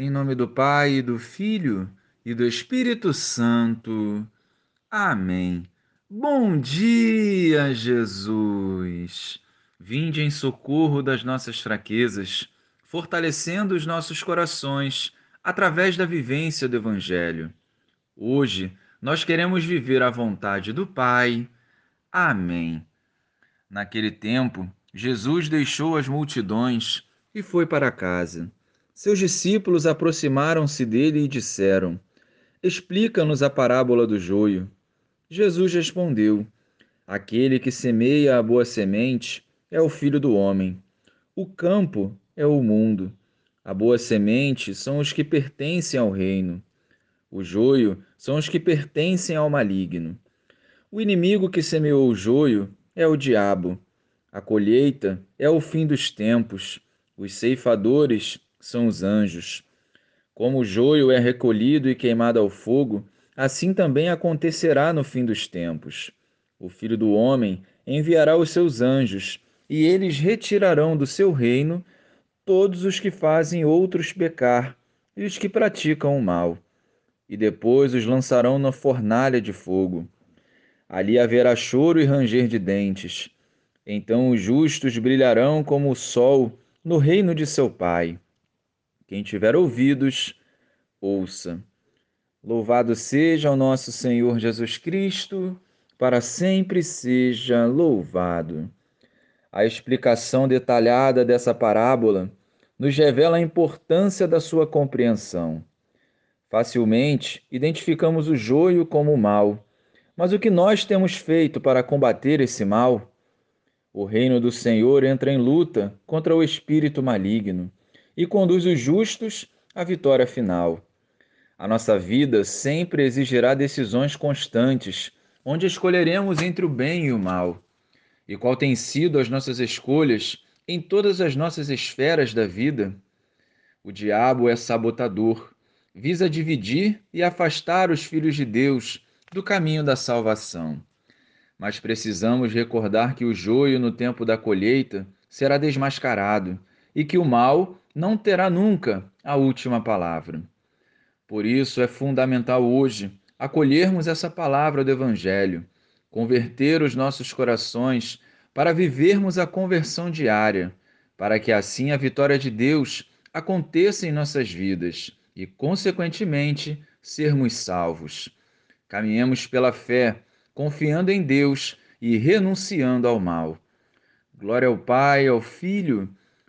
Em nome do Pai, do Filho e do Espírito Santo. Amém. Bom dia, Jesus! Vinde em socorro das nossas fraquezas, fortalecendo os nossos corações através da vivência do Evangelho. Hoje, nós queremos viver a vontade do Pai. Amém. Naquele tempo, Jesus deixou as multidões e foi para casa. Seus discípulos aproximaram-se dele e disseram: Explica-nos a parábola do joio. Jesus respondeu: Aquele que semeia a boa semente é o filho do homem. O campo é o mundo. A boa semente são os que pertencem ao reino. O joio são os que pertencem ao maligno. O inimigo que semeou o joio é o diabo. A colheita é o fim dos tempos. Os ceifadores são os anjos. Como o joio é recolhido e queimado ao fogo, assim também acontecerá no fim dos tempos. O Filho do Homem enviará os seus anjos, e eles retirarão do seu reino todos os que fazem outros pecar e os que praticam o mal, e depois os lançarão na fornalha de fogo. Ali haverá choro e ranger de dentes. Então os justos brilharão como o sol no reino de seu Pai. Quem tiver ouvidos, ouça. Louvado seja o nosso Senhor Jesus Cristo, para sempre seja louvado. A explicação detalhada dessa parábola nos revela a importância da sua compreensão. Facilmente identificamos o joio como o mal, mas o que nós temos feito para combater esse mal? O reino do Senhor entra em luta contra o espírito maligno e conduz os justos à vitória final. A nossa vida sempre exigirá decisões constantes, onde escolheremos entre o bem e o mal. E qual tem sido as nossas escolhas em todas as nossas esferas da vida? O diabo é sabotador, visa dividir e afastar os filhos de Deus do caminho da salvação. Mas precisamos recordar que o joio no tempo da colheita será desmascarado e que o mal não terá nunca a última palavra. Por isso é fundamental hoje acolhermos essa palavra do Evangelho, converter os nossos corações para vivermos a conversão diária, para que assim a vitória de Deus aconteça em nossas vidas e, consequentemente, sermos salvos. Caminhemos pela fé, confiando em Deus e renunciando ao mal. Glória ao Pai, ao Filho